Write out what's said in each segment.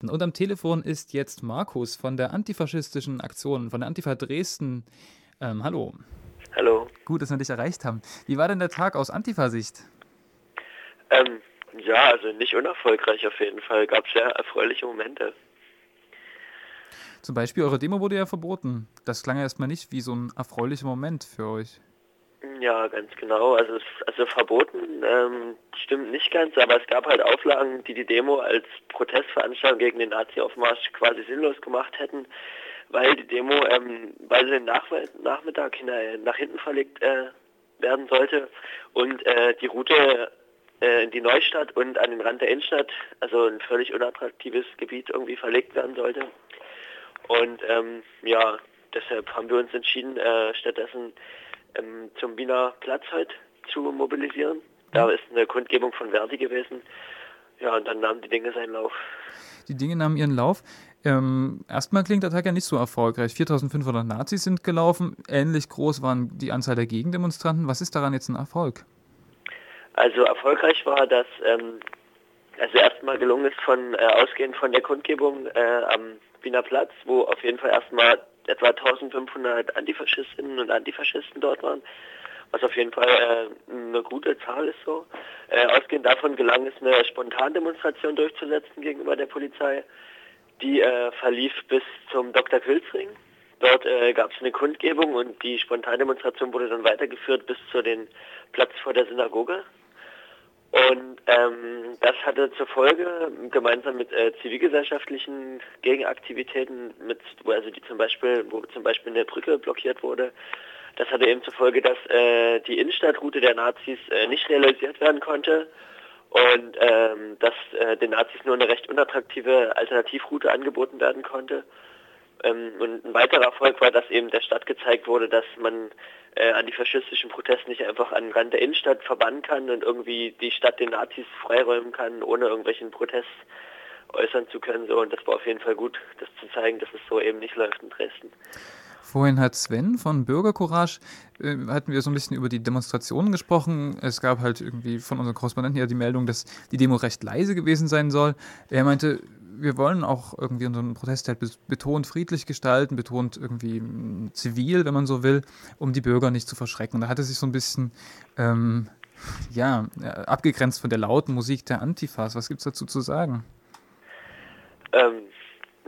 Und am Telefon ist jetzt Markus von der antifaschistischen Aktion, von der Antifa Dresden. Ähm, hallo. Hallo. Gut, dass wir dich erreicht haben. Wie war denn der Tag aus Antifa-Sicht? Ähm, ja, also nicht unerfolgreich auf jeden Fall. Gab sehr erfreuliche Momente. Zum Beispiel, eure Demo wurde ja verboten. Das klang ja erstmal nicht wie so ein erfreulicher Moment für euch. Ja, ganz genau. Also, also verboten ähm, stimmt nicht ganz, aber es gab halt Auflagen, die die Demo als Protestveranstaltung gegen den Nazi-Aufmarsch quasi sinnlos gemacht hätten, weil die Demo, ähm, weil sie den Nach Nachmittag nach hinten verlegt äh, werden sollte und äh, die Route äh, in die Neustadt und an den Rand der Innenstadt, also ein völlig unattraktives Gebiet irgendwie verlegt werden sollte. Und ähm, ja, deshalb haben wir uns entschieden, äh, stattdessen ähm, zum Wiener Platz halt zu mobilisieren. Da mhm. ist eine Kundgebung von Verdi gewesen. Ja, und dann nahmen die Dinge seinen Lauf. Die Dinge nahmen ihren Lauf. Ähm, erstmal klingt der Tag ja nicht so erfolgreich. 4500 Nazis sind gelaufen. Ähnlich groß waren die Anzahl der Gegendemonstranten. Was ist daran jetzt ein Erfolg? Also erfolgreich war, dass ähm, also erstmal gelungen ist, von äh, ausgehend von der Kundgebung äh, am Wiener Platz, wo auf jeden Fall erstmal etwa 1500 Antifaschistinnen und Antifaschisten dort waren, was auf jeden Fall äh, eine gute Zahl ist so. Äh, ausgehend davon gelang es, eine Spontandemonstration durchzusetzen gegenüber der Polizei. Die äh, verlief bis zum Dr. Quilzring. Dort äh, gab es eine Kundgebung und die Spontandemonstration wurde dann weitergeführt bis zu den Platz vor der Synagoge. Und ähm, das hatte zur Folge, gemeinsam mit äh, zivilgesellschaftlichen Gegenaktivitäten, mit, wo also die zum Beispiel, wo zum Beispiel eine Brücke blockiert wurde, das hatte eben zur Folge, dass äh, die Innenstadtroute der Nazis äh, nicht realisiert werden konnte und ähm, dass äh, den Nazis nur eine recht unattraktive Alternativroute angeboten werden konnte. Ähm, und ein weiterer Erfolg war, dass eben der Stadt gezeigt wurde, dass man äh, antifaschistischen Protest nicht einfach an den Rand der Innenstadt verbannen kann und irgendwie die Stadt den Nazis freiräumen kann, ohne irgendwelchen Protest äußern zu können. So, und das war auf jeden Fall gut, das zu zeigen, dass es so eben nicht läuft in Dresden. Vorhin hat Sven von Bürgercourage, äh, hatten wir so ein bisschen über die Demonstrationen gesprochen. Es gab halt irgendwie von unseren Korrespondenten ja die Meldung, dass die Demo recht leise gewesen sein soll. Er meinte, wir wollen auch irgendwie unseren Protest halt betont friedlich gestalten, betont irgendwie hm, zivil, wenn man so will, um die Bürger nicht zu verschrecken. Da hat er sich so ein bisschen ähm, ja, äh, abgegrenzt von der lauten Musik der Antifas. Was gibt es dazu zu sagen? Ähm,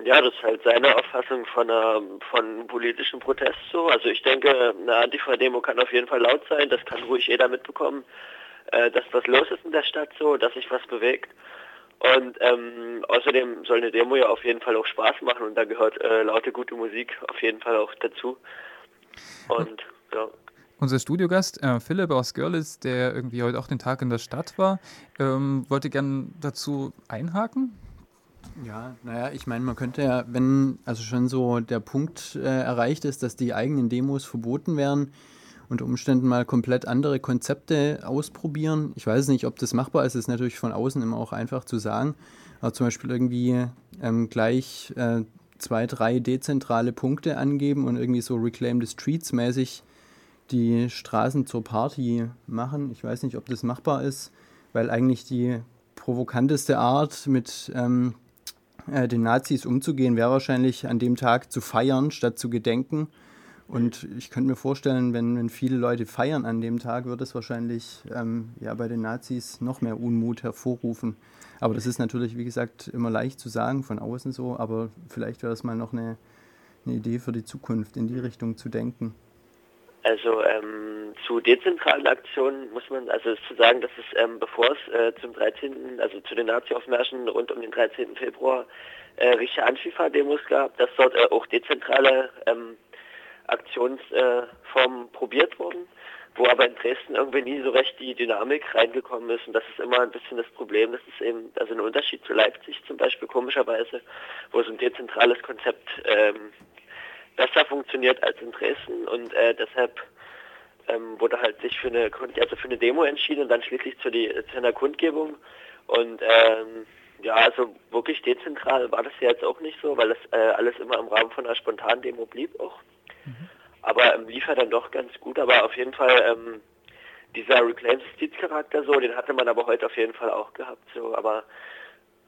ja, das ist halt seine Auffassung von, einer, von politischem Protest so. Also ich denke, eine Antifa-Demo kann auf jeden Fall laut sein, das kann ruhig jeder mitbekommen, äh, dass was los ist in der Stadt so, dass sich was bewegt. Und ähm, außerdem soll eine Demo ja auf jeden Fall auch Spaß machen und da gehört äh, laute, gute Musik auf jeden Fall auch dazu. Und ja. Unser Studiogast äh, Philipp aus Görlitz, der irgendwie heute auch den Tag in der Stadt war, ähm, wollte gern dazu einhaken. Ja, naja, ich meine, man könnte ja, wenn also schon so der Punkt äh, erreicht ist, dass die eigenen Demos verboten werden, unter Umständen mal komplett andere Konzepte ausprobieren. Ich weiß nicht, ob das machbar ist, ist natürlich von außen immer auch einfach zu sagen. Aber zum Beispiel irgendwie ähm, gleich äh, zwei, drei dezentrale Punkte angeben und irgendwie so Reclaim the Streets mäßig die Straßen zur Party machen. Ich weiß nicht, ob das machbar ist, weil eigentlich die provokanteste Art mit ähm, äh, den Nazis umzugehen wäre wahrscheinlich an dem Tag zu feiern statt zu gedenken. Und ich könnte mir vorstellen, wenn, wenn viele Leute feiern an dem Tag, wird es wahrscheinlich ähm, ja, bei den Nazis noch mehr Unmut hervorrufen. Aber das ist natürlich, wie gesagt, immer leicht zu sagen, von außen so, aber vielleicht wäre das mal noch eine, eine Idee für die Zukunft, in die Richtung zu denken. Also ähm, zu dezentralen Aktionen muss man also zu sagen, dass es ähm, bevor es äh, zum 13., also zu den Nazi-Aufmärschen rund um den 13. Februar äh, richtige Antifa-Demos gab, dass dort äh, auch dezentrale ähm, Aktionsformen probiert wurden, wo aber in Dresden irgendwie nie so recht die Dynamik reingekommen ist und das ist immer ein bisschen das Problem. Das ist eben also ein Unterschied zu Leipzig zum Beispiel komischerweise, wo so ein dezentrales Konzept ähm, besser funktioniert als in Dresden und äh, deshalb ähm, wurde halt sich für eine also für eine Demo entschieden und dann schließlich zu, die, zu einer Kundgebung und ähm, ja, also wirklich dezentral war das ja jetzt auch nicht so, weil das äh, alles immer im Rahmen von einer spontanen Demo blieb auch. Aber ähm, lief er dann doch ganz gut. Aber auf jeden Fall ähm, dieser Reclaim Justiz Charakter so, den hatte man aber heute auf jeden Fall auch gehabt. So, aber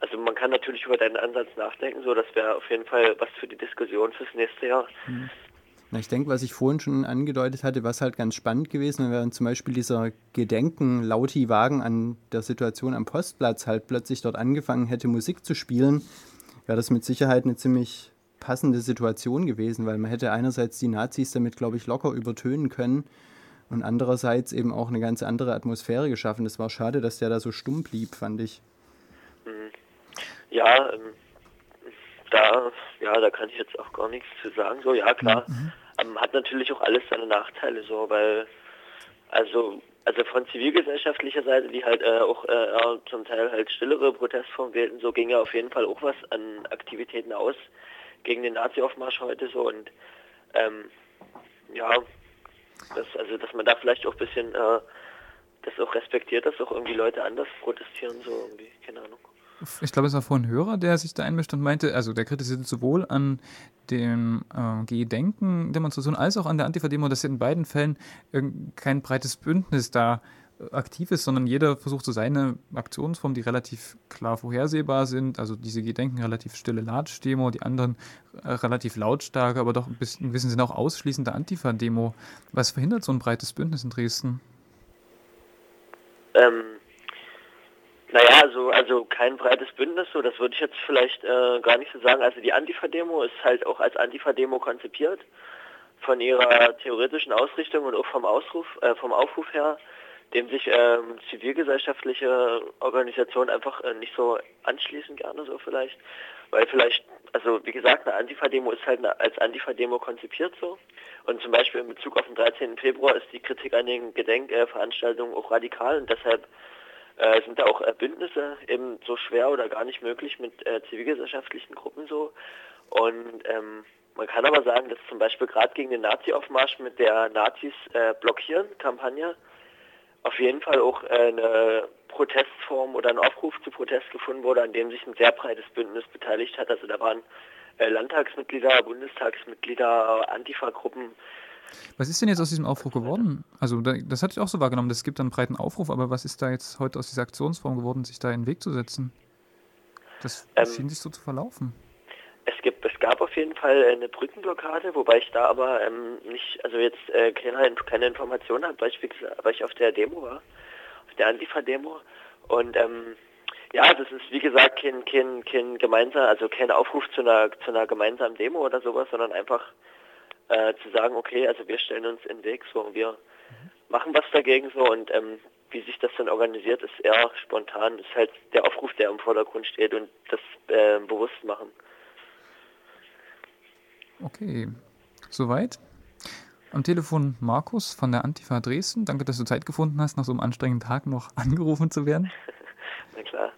also man kann natürlich über deinen Ansatz nachdenken, so das wäre auf jeden Fall was für die Diskussion fürs nächste Jahr. Mhm. Na, ich denke, was ich vorhin schon angedeutet hatte, was halt ganz spannend gewesen wäre, zum Beispiel dieser Gedenken-Lauti-Wagen an der Situation am Postplatz halt plötzlich dort angefangen hätte, Musik zu spielen, wäre das mit Sicherheit eine ziemlich passende Situation gewesen, weil man hätte einerseits die Nazis damit, glaube ich, locker übertönen können und andererseits eben auch eine ganz andere Atmosphäre geschaffen. Es war schade, dass der da so stumm blieb, fand ich. Mhm. Ja, ähm, da, ja, da kann ich jetzt auch gar nichts zu sagen. So, ja, klar. Mhm. Ähm, hat natürlich auch alles seine Nachteile, so, weil, also, also von zivilgesellschaftlicher Seite, die halt äh, auch äh, zum Teil halt stillere Protestformen wählten, so ging ja auf jeden Fall auch was an Aktivitäten aus gegen den Nazi-Aufmarsch heute so und ähm, ja, das, also dass man da vielleicht auch ein bisschen äh, das auch respektiert, dass auch irgendwie Leute anders protestieren, so irgendwie, keine Ahnung. Ich glaube, es war vorhin ein Hörer, der sich da einmischt und meinte, also der kritisierte sowohl an dem äh, Gedenken-Demonstration als auch an der Antifa-Demo, dass in beiden Fällen kein breites Bündnis da äh, aktiv ist, sondern jeder versucht so seine Aktionsformen, die relativ klar vorhersehbar sind. Also diese Gedenken relativ stille Latsch-Demo, die anderen äh, relativ lautstarke, aber doch ein bisschen, ein bisschen sind auch ausschließende Antifa-Demo. Was verhindert so ein breites Bündnis in Dresden? Ähm, naja, also, also kein breites Bündnis, so das würde ich jetzt vielleicht äh, gar nicht so sagen. Also die Antifa-Demo ist halt auch als Antifa-Demo konzipiert von ihrer theoretischen Ausrichtung und auch vom Ausruf, äh, vom Aufruf her, dem sich ähm, zivilgesellschaftliche Organisationen einfach äh, nicht so anschließen gerne so vielleicht, weil vielleicht, also wie gesagt, eine Antifa-Demo ist halt eine, als Antifa-Demo konzipiert so und zum Beispiel in Bezug auf den 13. Februar ist die Kritik an den Gedenkveranstaltungen auch radikal und deshalb äh, sind da auch äh, Bündnisse eben so schwer oder gar nicht möglich mit äh, zivilgesellschaftlichen Gruppen so. Und ähm, man kann aber sagen, dass zum Beispiel gerade gegen den Nazi-Aufmarsch mit der Nazis äh, blockieren Kampagne auf jeden Fall auch äh, eine Protestform oder ein Aufruf zu Protest gefunden wurde, an dem sich ein sehr breites Bündnis beteiligt hat. Also da waren äh, Landtagsmitglieder, Bundestagsmitglieder, Antifa-Gruppen, was ist denn jetzt aus diesem Aufruf geworden? Also das hatte ich auch so wahrgenommen, es gibt einen breiten Aufruf, aber was ist da jetzt heute aus dieser Aktionsform geworden, sich da in den Weg zu setzen? Das ähm, schien sich so zu verlaufen. Gab auf jeden Fall eine Brückenblockade, wobei ich da aber ähm, nicht, also jetzt äh, keine, keine Informationen habe, weil ich, weil ich auf der Demo war, auf der Antifa-Demo. Und ähm, ja, das ist wie gesagt kein, kein, kein gemeinsam, also kein Aufruf zu einer, zu einer gemeinsamen Demo oder sowas, sondern einfach äh, zu sagen, okay, also wir stellen uns in den Weg so und wir machen was dagegen so. Und ähm, wie sich das dann organisiert, ist eher spontan, ist halt der Aufruf, der im Vordergrund steht und das äh, bewusst machen. Okay, soweit. Am Telefon Markus von der Antifa Dresden. Danke, dass du Zeit gefunden hast, nach so einem anstrengenden Tag noch angerufen zu werden. Na klar.